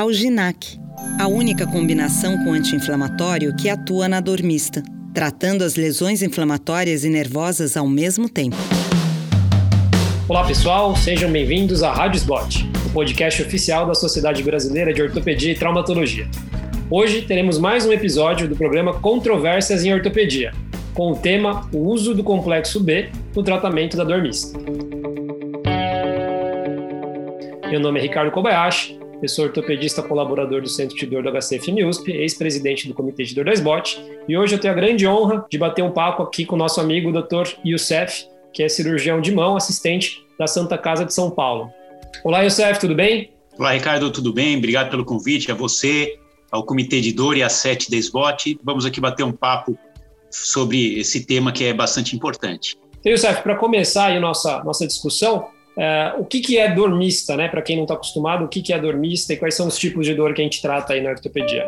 Alginac, a única combinação com anti-inflamatório que atua na dor mista, tratando as lesões inflamatórias e nervosas ao mesmo tempo. Olá pessoal, sejam bem-vindos à Rádio Spot, o podcast oficial da Sociedade Brasileira de Ortopedia e Traumatologia. Hoje teremos mais um episódio do programa Controvérsias em Ortopedia, com o tema O uso do complexo B no tratamento da dor mista. Meu nome é Ricardo Kobayashi, eu sou ortopedista colaborador do Centro de Dor do HCF USP, ex-presidente do Comitê de Dor da SBOT, e hoje eu tenho a grande honra de bater um papo aqui com o nosso amigo Dr. Youssef, que é cirurgião de mão, assistente da Santa Casa de São Paulo. Olá, Youssef, tudo bem? Olá, Ricardo, tudo bem? Obrigado pelo convite, a você, ao Comitê de Dor e a SET da SBOT. Vamos aqui bater um papo sobre esse tema que é bastante importante. Então, Youssef, para começar aí a nossa, nossa discussão, Uh, o que, que é dor mista, né? Para quem não está acostumado, o que, que é dor mista e quais são os tipos de dor que a gente trata aí na ortopedia?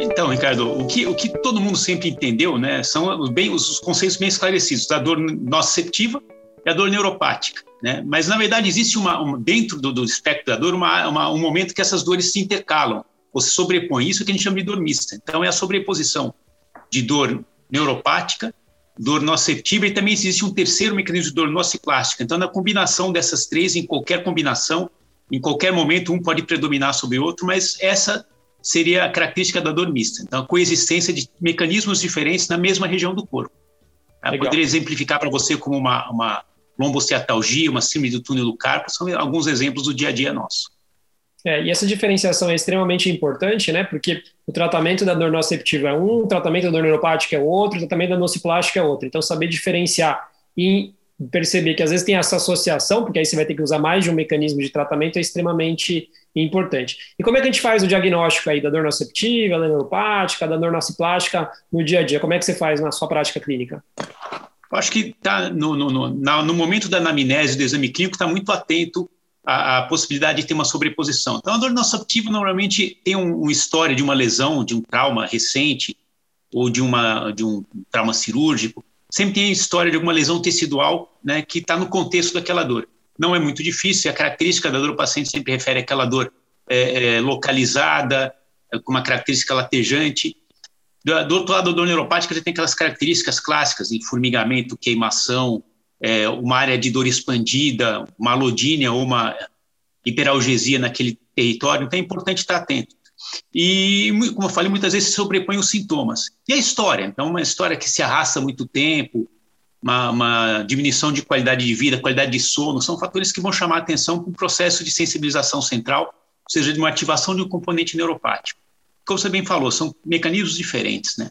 Então, Ricardo, o que, o que todo mundo sempre entendeu, né, são bem, os conceitos bem esclarecidos da dor nociceptiva e a dor neuropática, né? Mas na verdade existe uma, uma dentro do, do, espectro da dor uma, uma, um momento que essas dores se intercalam ou se sobrepõem. Isso que a gente chama de dor mista. Então é a sobreposição de dor neuropática dor nociceptiva e também existe um terceiro mecanismo de dor nociplástica. Então, na combinação dessas três, em qualquer combinação, em qualquer momento, um pode predominar sobre o outro, mas essa seria a característica da dor mista. Então, a coexistência de mecanismos diferentes na mesma região do corpo. Eu poderia exemplificar para você como uma, uma lombosteatalgia, uma síndrome do túnel do carpo, são alguns exemplos do dia a dia nosso. É, e essa diferenciação é extremamente importante, né? Porque o tratamento da dor nociceptiva é um, o tratamento da dor neuropática é outro, o tratamento da nociplástica é outro. Então, saber diferenciar e perceber que às vezes tem essa associação, porque aí você vai ter que usar mais de um mecanismo de tratamento, é extremamente importante. E como é que a gente faz o diagnóstico aí da dor nociceptiva, da neuropática, da dor nociplástica no dia a dia? Como é que você faz na sua prática clínica? Eu acho que tá no, no, no, no momento da anamnese do exame clínico, está muito atento a, a, possibilidade de ter uma sobreposição. Então, a dor nociceptiva normalmente tem um, uma história de uma lesão, de um trauma recente, ou de, uma, de um trauma cirúrgico, sempre tem a história de alguma lesão tecidual né, que está no contexto daquela dor. Não é muito difícil, a característica da dor do paciente sempre refere àquela dor é, é, localizada, é, com uma característica latejante. Do, do outro lado, a dor neuropática já tem aquelas características clássicas, de formigamento, queimação, é, uma área de dor expandida, uma alodínia ou uma hiperalgesia naquele território, então é importante estar atento. E, como eu falei, muitas vezes se sobrepõem os sintomas. E a história? Então, uma história que se arrasta muito tempo, uma, uma, diminuição de qualidade de vida, qualidade de sono, são fatores que vão chamar a atenção para um processo de sensibilização central, ou seja, de uma ativação de um componente neuropático. Como você bem falou, são mecanismos diferentes, né?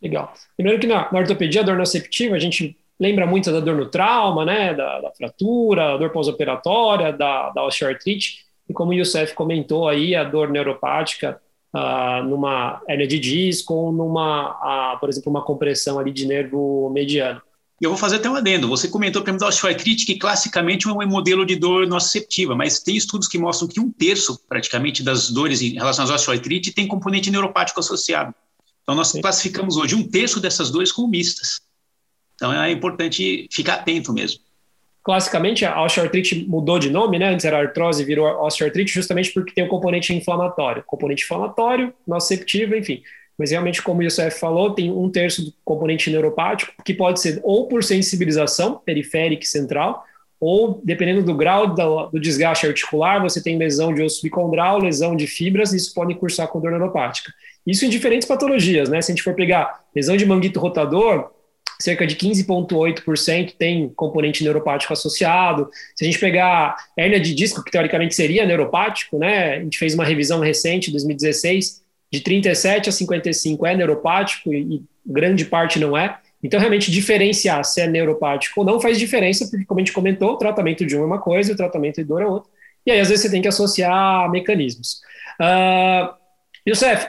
Legal. Lembrando que na, na ortopedia, a dor nociceptiva, a gente lembra muito da dor no trauma, né, da, da fratura, dor pós-operatória, da, da osteoartrite, e como o Youssef comentou aí, a dor neuropática uh, numa hernia de disco ou numa, uh, por exemplo, uma compressão ali de nervo mediano. Eu vou fazer até um adendo. Você comentou, por exemplo, da osteoartrite, que classicamente é um modelo de dor nociceptiva, mas tem estudos que mostram que um terço, praticamente, das dores em relação à osteoartrite tem componente neuropático associado. Então, nós Sim. classificamos hoje um terço dessas dores como mistas. Então é importante ficar atento mesmo. Classicamente, a osteoartrite mudou de nome, né? Antes era artrose, virou osteoartrite, justamente porque tem o um componente inflamatório. Componente inflamatório, nociceptivo, enfim. Mas realmente, como o Youssef falou, tem um terço do componente neuropático, que pode ser ou por sensibilização periférica e central, ou dependendo do grau do, desgaste articular, você tem lesão de osso bicondral, lesão de fibras, e isso pode cursar com dor neuropática. Isso em diferentes patologias, né? Se a gente for pegar lesão de manguito rotador, cerca de 15,8% tem componente neuropático associado. Se a gente pegar hérnia de disco, que teoricamente seria neuropático, né? A gente fez uma revisão recente, 2016, de 37 a 55 é neuropático e, e grande parte não é. Então, realmente, diferenciar se é neuropático ou não faz diferença, porque, como a gente comentou, o tratamento de um é uma coisa e o tratamento de dor é outra. E aí, às vezes, você tem que associar mecanismos. Uh, Youssef,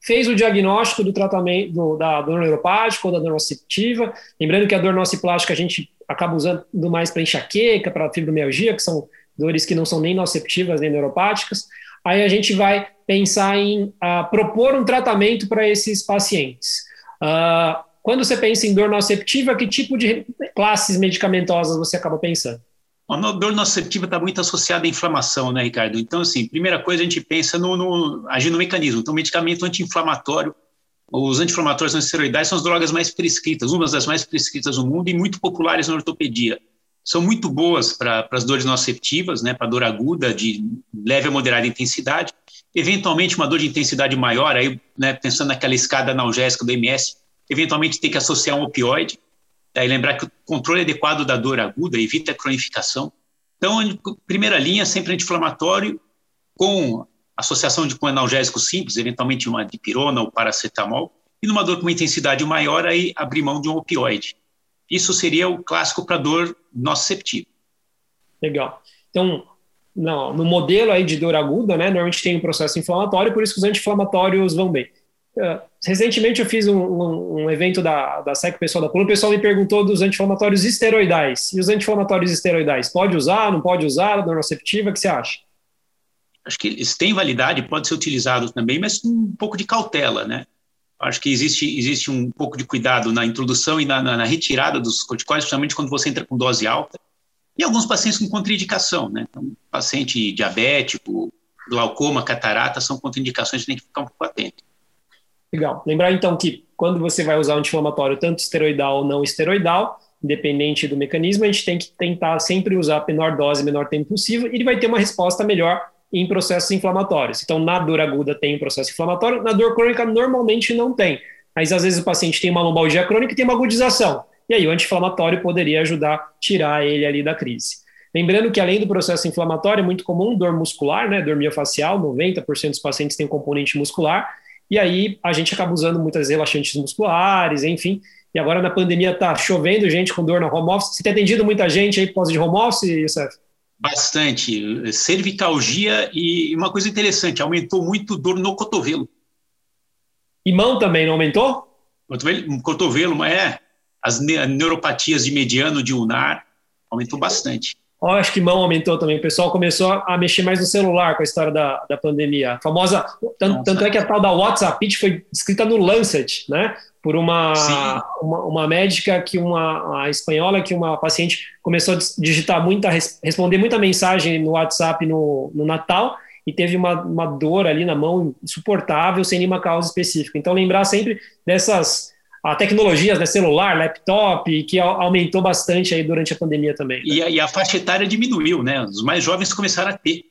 fez o diagnóstico do tratamento do, da dor neuropática ou da dor nociceptiva. Lembrando que a dor nociplástica a gente acaba usando mais para enxaqueca, para fibromialgia, que são dores que não são nem nociceptivas nem neuropáticas. Aí a gente vai pensar em uh, propor um tratamento para esses pacientes. Uh, quando você pensa em dor nociceptiva, que tipo de classes medicamentosas você acaba pensando? A dor nociceptiva está muito associada à inflamação, né, Ricardo? Então, assim, primeira coisa, a gente pensa no, no agir no mecanismo. Então, medicamento anti-inflamatório, os anti-inflamatórios esteroidais são as drogas mais prescritas, uma das mais prescritas no mundo e muito populares na ortopedia. São muito boas para as dores nociceptivas, né, para dor aguda de leve a moderada intensidade. Eventualmente, uma dor de intensidade maior, aí, né, pensando naquela escada analgésica do MS, eventualmente tem que associar um opioide. Aí lembrar que o controle adequado da dor aguda evita a cronificação. Então, primeira linha, sempre anti-inflamatório, com associação de, com analgésico simples, eventualmente uma dipirona ou paracetamol, e numa dor com uma intensidade maior, aí abrir mão de um opioide. Isso seria o clássico para dor nociceptiva. Legal. Então, no, no modelo aí de dor aguda, né, normalmente tem um processo inflamatório, por isso que os anti-inflamatórios vão bem. Uh, recentemente eu fiz um, um, um, evento da, da SEC pessoal da Coluna, o pessoal me perguntou dos anti-inflamatórios esteroidais. E os anti-inflamatórios esteroidais, pode usar, não pode usar, dor nociceptiva, o que você acha? Acho que eles têm validade, pode ser utilizado também, mas com um pouco de cautela, né? Acho que existe, existe um pouco de cuidado na introdução e na, na, na retirada dos corticóides, principalmente quando você entra com dose alta. E alguns pacientes com contraindicação, né? Então, paciente diabético, glaucoma, catarata, são contraindicações que tem que ficar um pouco atento. Legal. Lembrar então que quando você vai usar um anti-inflamatório, tanto esteroidal ou não esteroidal, independente do mecanismo, a gente tem que tentar sempre usar a menor dose, menor tempo possível, e ele vai ter uma resposta melhor em processos inflamatórios. Então, na dor aguda tem um processo inflamatório, na dor crônica normalmente não tem. Mas às vezes o paciente tem uma lombalgia crônica e tem uma agudização. E aí o anti-inflamatório poderia ajudar a tirar ele ali da crise. Lembrando que além do processo inflamatório, é muito comum dor muscular, né, dor miofacial, 90% dos pacientes têm componente muscular, e aí a gente acaba usando muitas relaxantes musculares, enfim. E agora na pandemia tá chovendo gente com dor na home office. Você tem atendido muita gente aí por causa de home office, Youssef? Bastante. Cervicalgia e uma coisa interessante, aumentou muito dor no cotovelo. E mão também não aumentou? Cotovelo, cotovelo é. As neuropatias de mediano, de ulnar, aumentou bastante. Oh, acho que mão aumentou também. O pessoal começou a mexer mais no celular com a história da, da pandemia. A famosa. Tanto, tanto, é que a tal da WhatsApp foi escrita no Lancet, né? Por uma, uma, uma, médica que uma, uma espanhola que uma paciente começou a digitar muita, responder muita mensagem no WhatsApp no, no Natal e teve uma, uma dor ali na mão insuportável sem nenhuma causa específica. Então, lembrar sempre dessas a tecnologias, né, celular, laptop, que aumentou bastante aí durante a pandemia também. Né? E, a, e, a, faixa etária diminuiu, né? Os mais jovens começaram a ter.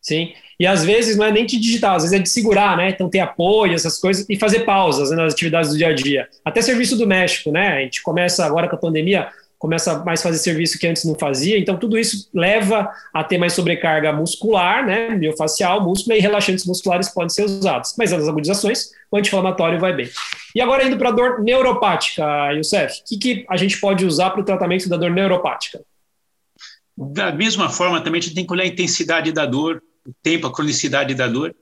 Sim, e às vezes não é nem de digital, às vezes é de segurar, né? Então ter apoio, essas coisas, e fazer pausas né, nas atividades do dia a dia. Até serviço doméstico, né? A gente começa agora com a pandemia, começa mais a fazer serviço que antes não fazia, então tudo isso leva a ter mais sobrecarga muscular, né, miofacial, músculo e relaxantes musculares podem ser usados, mas nas agudizações, o anti-inflamatório vai bem. E agora indo para a dor neuropática, Youssef, o que, que a gente pode usar para o tratamento da dor neuropática? Da mesma forma, também a gente tem que olhar a intensidade da dor, o tempo, a cronicidade da dor,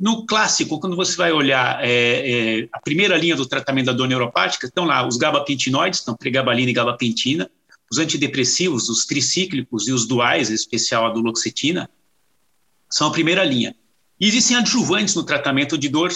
no clássico, quando você vai olhar é, é, a primeira linha do tratamento da dor neuropática, estão lá os gabapentinoides, estão pregabalina e gabapentina, os antidepressivos, os tricíclicos e os duais, em especial a duloxetina, são a primeira linha. E existem adjuvantes no tratamento de dor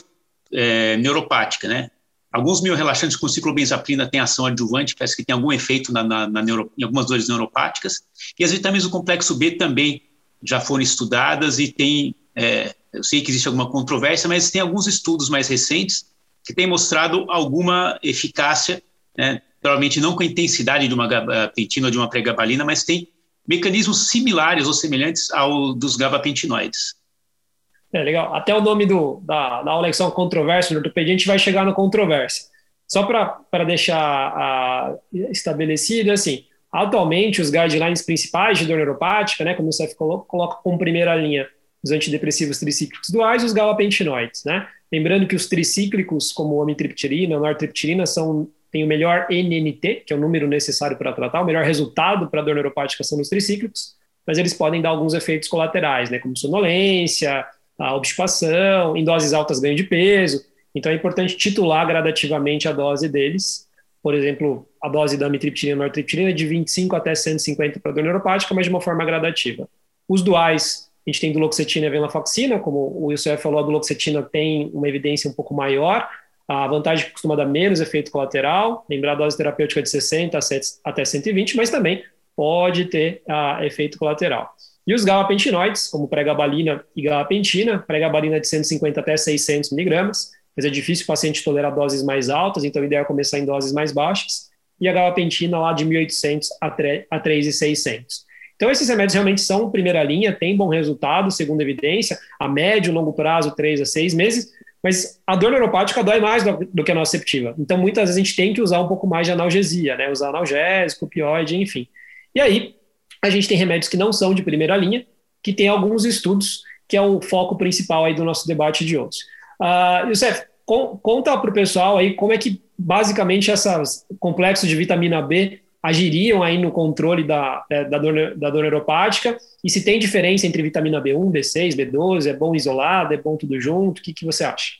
é, neuropática, né? Alguns miorrelaxantes com ciclobenzaprina têm ação adjuvante, parece que tem algum efeito na, na, na neuro, em algumas dores neuropáticas. E as vitaminas do complexo B também já foram estudadas e têm é, eu sei que existe alguma controvérsia, mas tem alguns estudos mais recentes que têm mostrado alguma eficácia, né, provavelmente não com a intensidade de uma gabapentina ou de uma pregabalina, mas tem mecanismos similares ou semelhantes ao dos gabapentinoides. É legal. Até o nome do, da, da aula que são controvérsia no ortopedia, a gente vai chegar na controvérsia. Só para deixar a, estabelecido, assim, atualmente os guidelines principais de dor neuropática, né, como o CEF coloca, coloca como primeira linha os antidepressivos tricíclicos duais e os galapentinoides, né? Lembrando que os tricíclicos, como a amitriptilina, nortriptilina, são têm o melhor NNT, que é o número necessário para tratar, o melhor resultado para dor neuropática são os tricíclicos, mas eles podem dar alguns efeitos colaterais, né, como sonolência, a obstipação, em doses altas ganho de peso. Então é importante titular gradativamente a dose deles. Por exemplo, a dose da amitriptilina e nortriptilina é de 25 até 150 para a dor neuropática, mas de uma forma gradativa. Os duais a gente tem duloxetina e venlafaxina, como o Wilson falou, a duloxetina tem uma evidência um pouco maior, a vantagem costuma dar menos efeito colateral, lembrar a dose terapêutica de 60 até 120, mas também pode ter uh, efeito colateral. E os gabapentinoides, como pregabalina e gabapentina, pregabalina de 150 até 600 miligramas, mas é difícil o paciente tolerar doses mais altas, então o ideal é começar em doses mais baixas, e a gabapentina lá de 1.800 a 3.600. Então, esses remédios realmente são primeira linha, têm bom resultado, segundo evidência, a médio longo prazo, 3 a 6 meses, mas a dor neuropática dói mais do, do que a nociceptiva. Então, muitas vezes a gente tem que usar um pouco mais de analgesia, né? Usar analgésico, opioide, enfim. E aí, a gente tem remédios que não são de primeira linha, que tem alguns estudos, que é o foco principal aí do nosso debate de hoje. Uh, Youssef, con conta para o pessoal aí como é que basicamente esses complexos de vitamina B agiriam aí no controle da, é, da, dor, da dor neuropática e se tem diferença entre vitamina B1, B6, B12, é bom isolado, é bom tudo junto, o que, que você acha?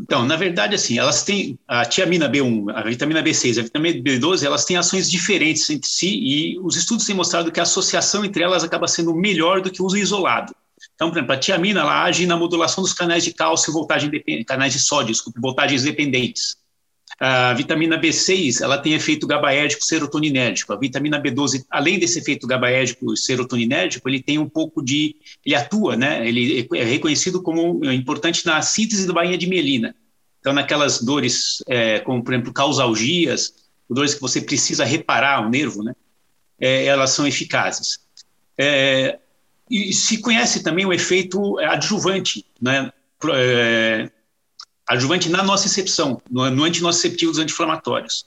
Então, na verdade, assim, elas têm a tiamina B1, a vitamina B6, a vitamina B12, elas têm ações diferentes entre si e os estudos têm mostrado que a associação entre elas acaba sendo melhor do que o uso isolado. Então, por exemplo, a tiamina ela age na modulação dos canais de cálcio voltagem canais de sódio, desculpe, voltagens dependentes. A vitamina B6 ela tem efeito gabaérgico serotoninérgico. A vitamina B12, além desse efeito gabaérgico serotoninérgico, ele tem um pouco de, ele atua, né? Ele é reconhecido como importante na síntese da bainha de mielina. Então, naquelas dores, é, como por exemplo causalgias, dores que você precisa reparar o nervo, né? É, elas são eficazes. É, e se conhece também o efeito adjuvante, né? Adjuvante na nocicepção, no, no antinociceptivo dos anti-inflamatórios.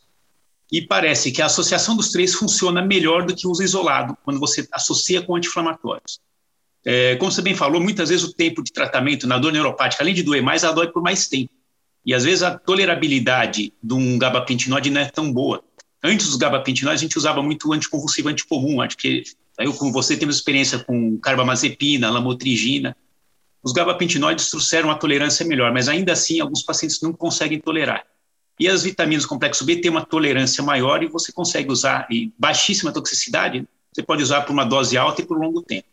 E parece que a associação dos três funciona melhor do que o uso isolado, quando você associa com anti-inflamatórios. É, como você bem falou, muitas vezes o tempo de tratamento na dor neuropática, além de doer mais, ela dói por mais tempo. E às vezes a tolerabilidade de um gabapentinóide não é tão boa. Antes dos gabapentinóides, a gente usava muito anticonvulsivo anticomum, acho que eu, como você, temos experiência com carbamazepina, lamotrigina, os gabapentinoides trouxeram a tolerância melhor, mas ainda assim alguns pacientes não conseguem tolerar. E as vitaminas do complexo B têm uma tolerância maior e você consegue usar, e baixíssima toxicidade, você pode usar por uma dose alta e por um longo tempo.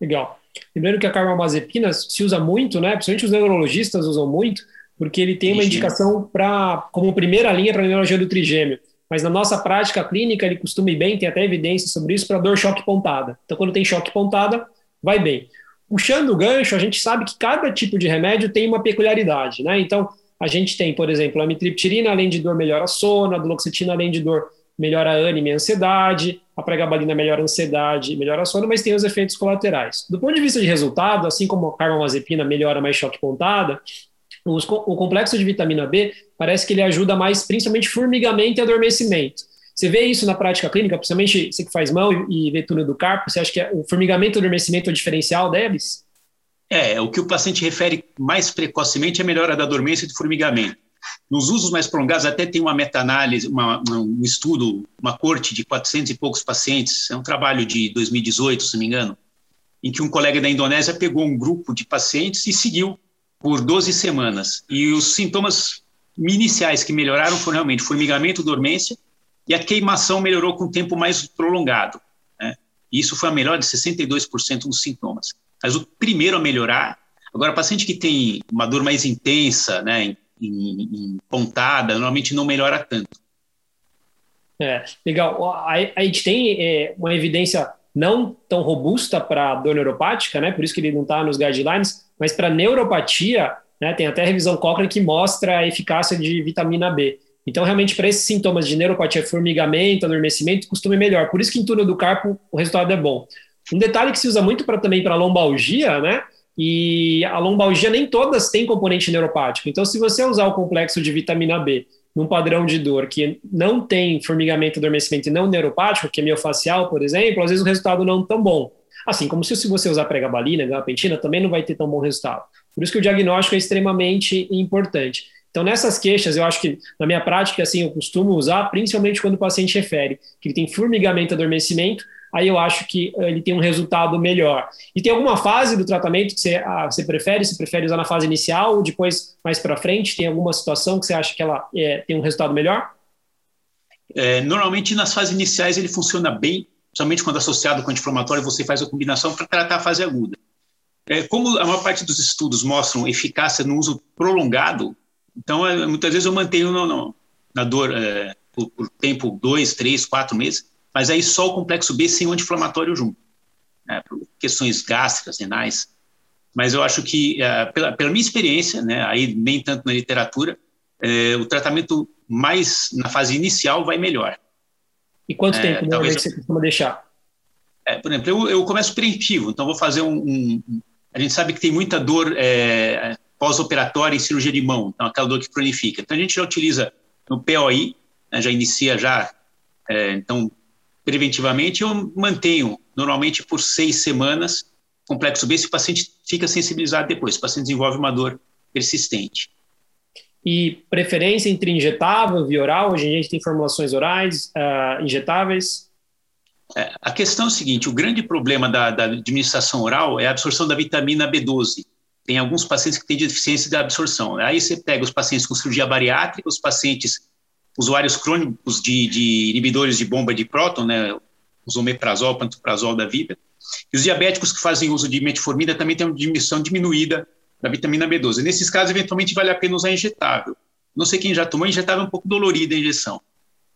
Legal. Lembrando que a carbamazepina se usa muito, né? Principalmente os neurologistas usam muito, porque ele tem uma indicação para como primeira linha para neurologia do trigêmeo. Mas na nossa prática clínica ele costuma ir bem, tem até evidência sobre isso para dor choque pontada. Então quando tem choque pontada, vai bem. Puxando o gancho, a gente sabe que cada tipo de remédio tem uma peculiaridade, né? Então, a gente tem, por exemplo, a mitriptilina, além de dor, melhora a sono, a duloxetina, além de dor, melhora a ânimo e a ansiedade, a pregabalina melhora a ansiedade melhora a sono, mas tem os efeitos colaterais. Do ponto de vista de resultado, assim como a carbamazepina melhora mais choque pontada, o complexo de vitamina B parece que ele ajuda mais, principalmente formigamento e adormecimento. Você vê isso na prática clínica, principalmente você que faz mão e vê túnel do carpo, você acha que é o formigamento e adormecimento é o diferencial deles? É, o que o paciente refere mais precocemente é a melhora da dormência e do formigamento. Nos usos mais prolongados, até tem uma meta-análise, um estudo, uma corte de 400 e poucos pacientes, é um trabalho de 2018, se não me engano, em que um colega da Indonésia pegou um grupo de pacientes e seguiu por 12 semanas. E os sintomas iniciais que melhoraram foram realmente formigamento, dormência e a queimação melhorou com o tempo mais prolongado. Né? Isso foi a melhor de 62% dos sintomas. Mas o primeiro a melhorar, agora, paciente que tem uma dor mais intensa, né, em, em, em pontada, normalmente não melhora tanto. É, legal. A, a gente tem é, uma evidência não tão robusta para dor neuropática, né? Por isso que ele não está nos guidelines, mas para neuropatia, né? Tem até a revisão Cochrane que mostra a eficácia de vitamina B. Então, realmente, para esses sintomas de neuropatia, formigamento, adormecimento, costuma melhor. Por isso que em túnel do carpo o resultado é bom. Um detalhe que se usa muito para também para lombalgia, né? E a lombalgia nem todas têm componente neuropático. Então, se você usar o complexo de vitamina B num padrão de dor que não tem formigamento, adormecimento e não neuropático, que é miofacial, por exemplo, às vezes o resultado não é tão bom. Assim como se, se você usar pregabalina, gabapentina, também não vai ter tão bom resultado. Por isso que o diagnóstico é extremamente importante. Então, nessas queixas, eu acho que, na minha prática, assim, eu costumo usar, principalmente quando o paciente refere que ele tem formigamento, adormecimento, aí eu acho que eh, ele tem um resultado melhor. E tem alguma fase do tratamento que você, ah, você prefere? Você prefere usar na fase inicial ou depois, mais para frente? Tem alguma situação que você acha que ela é, tem um resultado melhor? É, normalmente, nas fases iniciais, ele funciona bem, principalmente quando associado com anti-inflamatório, você faz a combinação para tratar a fase aguda. É, como a maior parte dos estudos mostram eficácia no uso prolongado, então, é, muitas vezes eu mantenho no, no, na dor é, por, por, tempo dois, três, quatro meses. mas aí só o complexo B sem o anti-inflamatório junto, né, por questões gástricas, renais. Mas eu acho que, uh, pela, pela, minha experiência, né, aí nem tanto na literatura, uh, o tratamento mais na fase inicial vai melhor. E quanto é, tempo talvez você costuma deixar? É, por exemplo, eu, eu começo preventivo, então vou fazer um, um, A gente sabe que tem muita dor é, pós-operatória em cirurgia de mão, então aquela dor que cronifica. Então a gente já utiliza no POI, né, já inicia já, é, então preventivamente eu mantenho normalmente por seis semanas complexo B se o paciente fica sensibilizado depois, se o paciente desenvolve uma dor persistente. E preferência entre injetável, via oral? Hoje a gente tem formulações orais, uh, injetáveis? É, a questão é o seguinte: o grande problema da, da, administração oral é a absorção da vitamina B12. Tem alguns pacientes que têm deficiência de absorção. Aí você pega os pacientes com cirurgia bariátrica, os pacientes usuários crônicos de, de inibidores de bomba de próton, né, os omeprazol, pantoprazol da vida, e os diabéticos que fazem uso de metformina também têm uma diminuição diminuída da vitamina B12. Nesses casos, eventualmente, vale a pena usar injetável. Não sei quem já tomou, injetável é um pouco dolorida a injeção.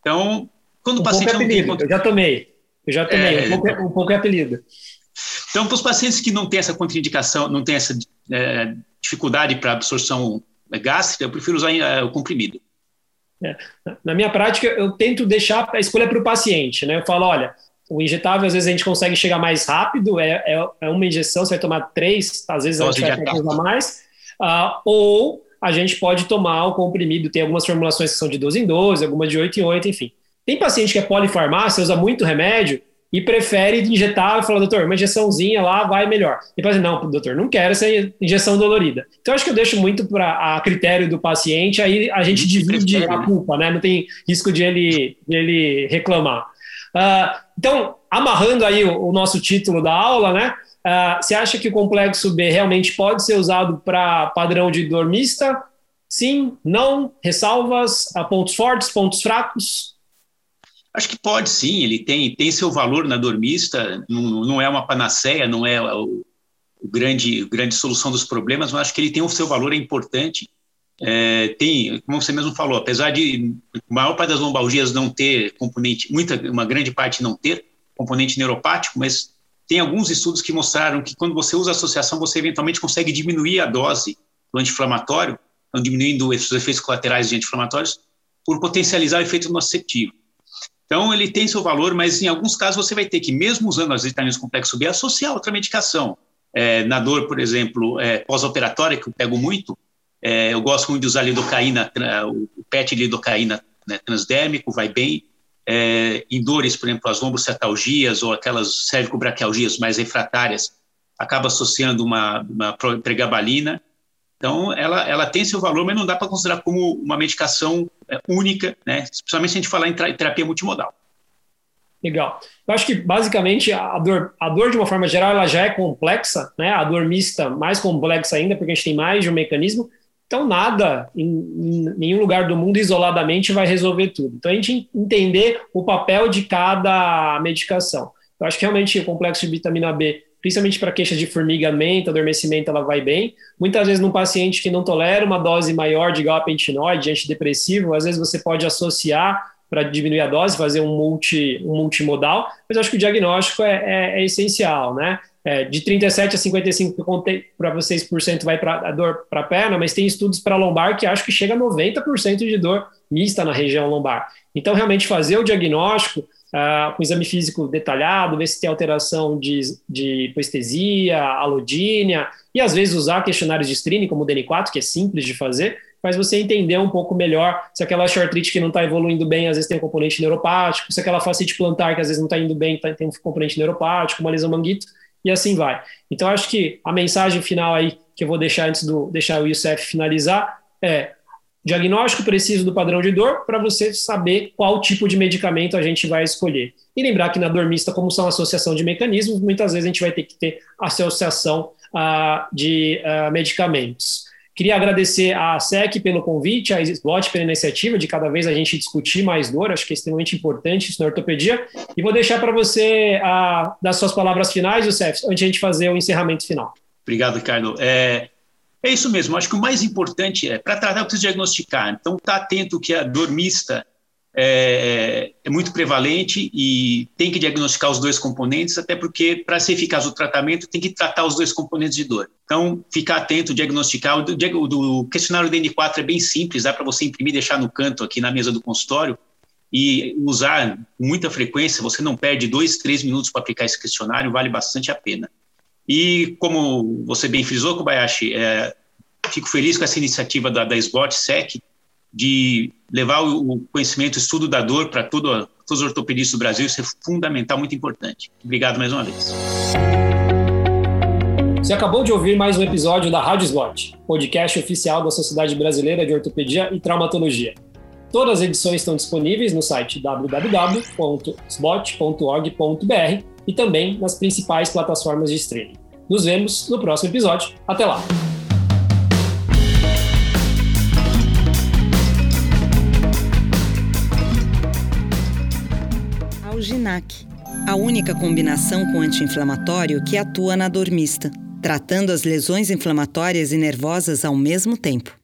Então, quando um o paciente não tem... Eu já tomei, eu já tomei, é, um, pouco, é, um pouco é apelido. Então, para os pacientes que não têm essa contraindicação, não têm essa é, dificuldade para absorção gástrica, eu prefiro usar é, o comprimido. É. Na minha prática, eu tento deixar a escolha para o paciente, né? Eu falo, olha, o injetável, às vezes, a gente consegue chegar mais rápido, é, é, é uma injeção, você vai tomar três, às vezes a gente vai usar mais, uh, ou a gente pode tomar o comprimido, tem algumas formulações que são de 12 em 12, algumas de 8 em 8, enfim. Tem paciente que é polifarmácia, usa muito remédio e prefere injetar e fala, doutor, uma injeçãozinha lá vai melhor. E fala assim, não, doutor, não quero essa injeção dolorida. Então, acho que eu deixo muito para a critério do paciente, aí a gente divide a culpa, né? Não tem risco de ele, de ele reclamar. Uh, então, amarrando aí o, o, nosso título da aula, né? Uh, você acha que o complexo B realmente pode ser usado para padrão de dormista? Sim, não, ressalvas, pontos fortes, pontos fracos? Acho que pode sim, ele tem, tem seu valor na dormista, não, não é uma panaceia, não é o, o grande, grande solução dos problemas, mas acho que ele tem o seu valor, é importante é, tem, como você mesmo falou, apesar de a maior parte das lombalgias não ter componente, muita, uma grande parte não ter componente neuropático, mas tem alguns estudos que mostraram que quando você usa associação, você eventualmente consegue diminuir a dose do anti-inflamatório, então diminuindo os efeitos colaterais de anti-inflamatórios, por potencializar o efeito nociceptivo. Então, ele tem seu valor, mas em alguns casos você vai ter que, mesmo usando as vitaminas complexo B, associar outra medicação. É, na dor, por exemplo, é, pós-operatória, que eu pego muito, é, eu gosto muito de usar lidocaína, o PET lidocaína né, transdérmico, vai bem. É, em dores, por exemplo, as lombocetalgias ou aquelas cervicobraquialgias mais refratárias, acaba associando uma, uma pregabalina. Então, ela, ela tem seu valor, mas não dá para considerar como uma medicação é, única, né? especialmente se a gente falar em terapia multimodal. Legal. Eu acho que, basicamente, a dor, a dor, de uma forma geral, ela já é complexa, né? A dor mista mais complexa ainda, porque a gente tem mais de um mecanismo, então, nada em, em, nenhum lugar do mundo isoladamente vai resolver tudo. Então, a gente entender o papel de cada medicação. Eu acho que realmente o complexo de vitamina B, principalmente para queixas de formigamento, adormecimento, ela vai bem. Muitas vezes, num paciente que não tolera uma dose maior de gabapentinoide, antidepressivo, às vezes você pode associar para diminuir a dose, fazer um, multi, um multimodal, mas acho que o diagnóstico é, é, é essencial, né? É, de 37 a 55 que eu contei para vocês por cento vai para dor para a perna, mas tem estudos para lombar que acho que chega a 90% de dor mista na região lombar. Então, realmente fazer o diagnóstico uh, com exame físico detalhado, ver se tem alteração de, de hipoestesia, alodínia, e às vezes usar questionários de screening, como o DN4, que é simples de fazer, faz você entender um pouco melhor se aquela artrite que não está evoluindo bem, às vezes tem um componente neuropático, se aquela facite plantar que às vezes não está indo bem, tá, tem um componente neuropático, uma lesão manguito, e assim vai. Então, acho que a mensagem final aí que eu vou deixar antes do deixar o Youssef finalizar é diagnóstico preciso do padrão de dor para você saber qual tipo de medicamento a gente vai escolher. E lembrar que na dor mista, como são associação de mecanismos, muitas vezes a gente vai ter que ter associação uh, de uh, medicamentos. Queria agradecer à SEC pelo convite, à SBOT pela iniciativa de cada vez a gente discutir mais dor, acho que é extremamente importante isso na ortopedia. E vou deixar para você a, dar suas palavras finais, Youssef, antes de a gente fazer o encerramento final. Obrigado, Ricardo. É, é isso mesmo, acho que o mais importante é, para tratar, eu preciso diagnosticar. Então, está atento que a dormista é, é, muito prevalente e tem que diagnosticar os dois componentes, até porque, para ser eficaz o tratamento, tem que tratar os dois componentes de dor. Então, ficar atento, diagnosticar. O, do, questionário DN4 é bem simples, dá para você imprimir, deixar no canto aqui na mesa do consultório e usar com muita frequência. Você não perde dois, três minutos para aplicar esse questionário, vale bastante a pena. E, como você bem frisou, Kobayashi, é, fico feliz com essa iniciativa da, da SBOT SEC, de levar o conhecimento, o estudo da dor para todos os ortopedistas do Brasil, isso é fundamental, muito importante. Obrigado mais uma vez. Você acabou de ouvir mais um episódio da Rádio Slot, podcast oficial da Sociedade Brasileira de Ortopedia e Traumatologia. Todas as edições estão disponíveis no site www.slot.org.br e também nas principais plataformas de streaming. Nos vemos no próximo episódio. Até lá! Alginac, a única combinação com anti-inflamatório que atua na dor mista, tratando as lesões inflamatórias e nervosas ao mesmo tempo.